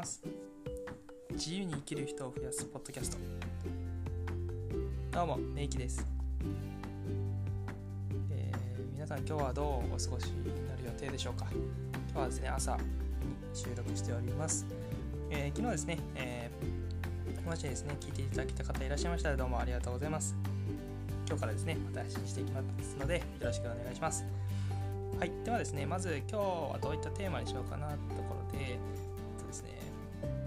ます。自由に生きる人を増やすポッドキャスト。どうもめいきです、えー、皆さん今日はどうお過ごしになる予定でしょうか？今日はですね朝に収録しております、えー、昨日ですね、えー、もしですね聞いていただけた方いらっしゃいましたらどうもありがとうございます。今日からですねまた発信していきますのでよろしくお願いします。はい、ではですね、まず今日はどういったテーマにしようかなところで、えっとですね、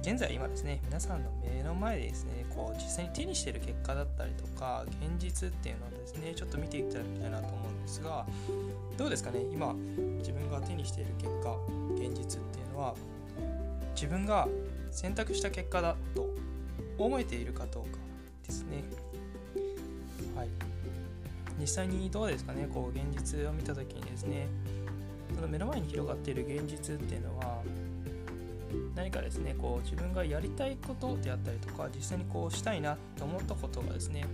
現在今ですね、皆さんの目の前でですね、こう実際に手にしている結果だったりとか、現実っていうのをですね、ちょっと見ていただきたいなと思うんですが、どうですかね、今、自分が手にしている結果、現実っていうのは、自分が選択した結果だと思えているかどうかですね。はい。実際にどうですかねこう現実を見た時にですねその目の前に広がっている現実っていうのは何かですねこう自分がやりたいことであったりとか実際にこうしたいなと思ったことがですね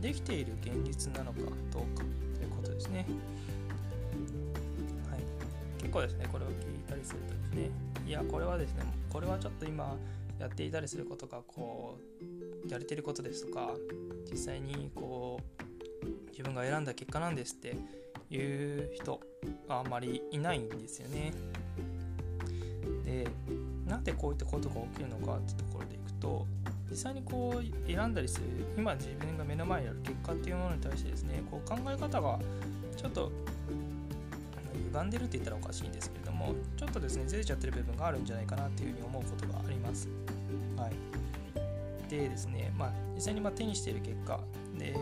できている現実なのかどうかということですね。はい、結構ですねこれを聞いたりするとですねいやこれはですねこれはちょっと今やっていたりすることがこうやれてることですとか実際にこう自分が選んだ結果なんですっていう人あんまりいないんですよね。でなんでこういったことが起きるのかってところでいくと実際にこう選んだりする今自分が目の前にある結果っていうものに対してですねこう考え方がちょっと歪んでるって言ったらおかしいんですけれどもちょっとですねずれちゃってる部分があるんじゃないかなっていうふうに思うことがあります。はい、でですね、まあ、実際にま手にしている結果で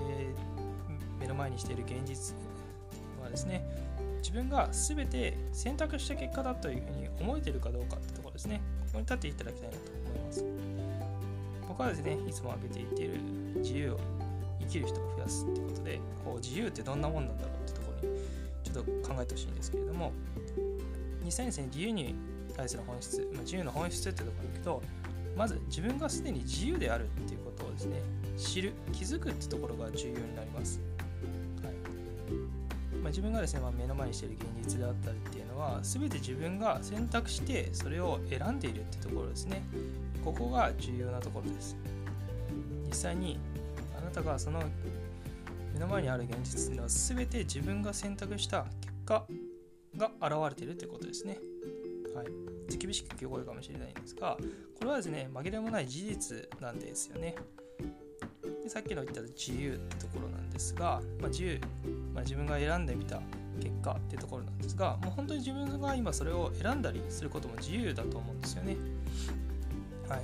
目の前にしている現実はですね自分が全て選択した結果だというふうに思えてるかどうかってところですねに立っていただきたいなと思います。僕はですねいつも挙げていっている自由を生きる人を増やすっていうことでこう自由ってどんなもんなんだろうってところにちょっと考えてほしいんですけれども2000年自由に対する本質、ま、自由の本質ってところに行くとまず自分がすでに自由であるっていうことをですね知る気づくってところが重要になります。はい。まあ、自分がですね、まあ、目の前にしている現実であったりってのは全て自分が選択してそれを選んでいるってところですね。ここが重要なところです。実際にあなたがその目の前にある現実っていうのは全て自分が選択した結果が現れているということですね。はい。厳しく聞こえるかもしれないんですがこれはですね紛れもない事実なんですよね。でさっきの言った自由ってところなんですが、まあ、自由、まあ、自分が選んでみた。結果っていうところなんですがもう本当に自分が今それを選んだりすることも自由だと思うんですよね。はい、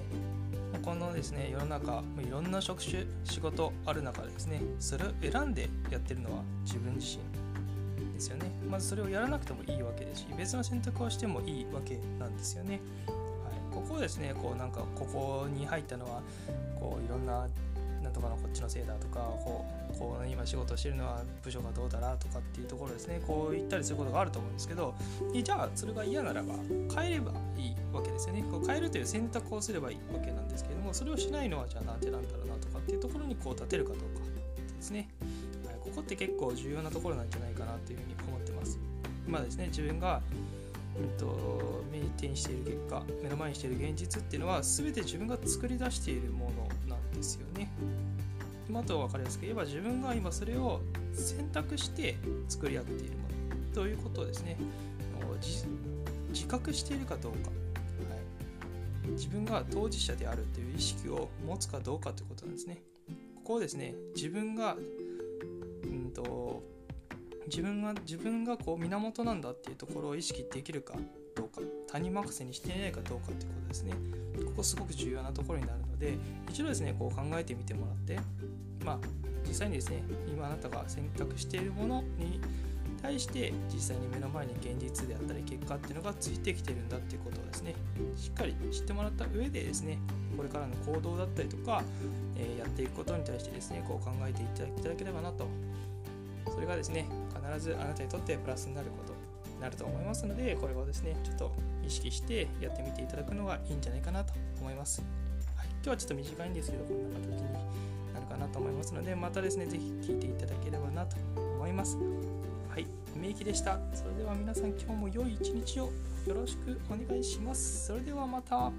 このですね世の中いろんな職種仕事ある中でですねそれを選んでやってるのは自分自身ですよね。まずそれをやらなくてもいいわけですし別の選択をしてもいいわけなんですよね、はい、ここをですねこうなんかここに入ったのはこういろんななんとかのこっちのせいだとかこうこう今仕事してるのは部署がどうだなとかっていうところですね。こう言ったりすることがあると思うんですけどじゃあそれが嫌ならば変えればいいわけですよね。こう変えるという選択をすればいいわけなんですけれどもそれをしないのはじゃあなんでなんだろうなとかっていうところにこう立てるかどうかですね、はい、ここって結構重要なところなんじゃないかなというふうに思ってます。今ですね自分がうんと、目に手にしている結果目の前にしている現実っていうのは全て自分が作り出しているものなんですよね。あとは分かりやすく言えば自分が今それを選択して作り上げているものということをですね自覚しているかどうか、はい、自分が当事者であるという意識を持つかどうかということなんですね。ここをですね自分が、自分が自分がこう源なんだっていうところを意識できるかどうか他人任せにしていないかどうかっていうことですね。ここすごく重要なところになるので一度ですねこう考えてみてもらってまあ実際にですね今あなたが選択しているものに対して実際に目の前に現実であったり結果っていうのがついてきてるんだっていうことをですねしっかり知ってもらった上でですねこれからの行動だったりとか、えー、やっていくことに対してですねこう考えていただければなとそれがですね必ずあなたにとってプラスになることになると思いますのでこれをですねちょっと意識してやってみていただくのがいいんじゃないかなと思います、はい、今日はちょっと短いんですけどこんな形になるかなと思いますのでまたですね是非聞いていただければなと思います。はい名義でした。それでは皆さん今日も良い一日をよろしくお願いします。それではまた。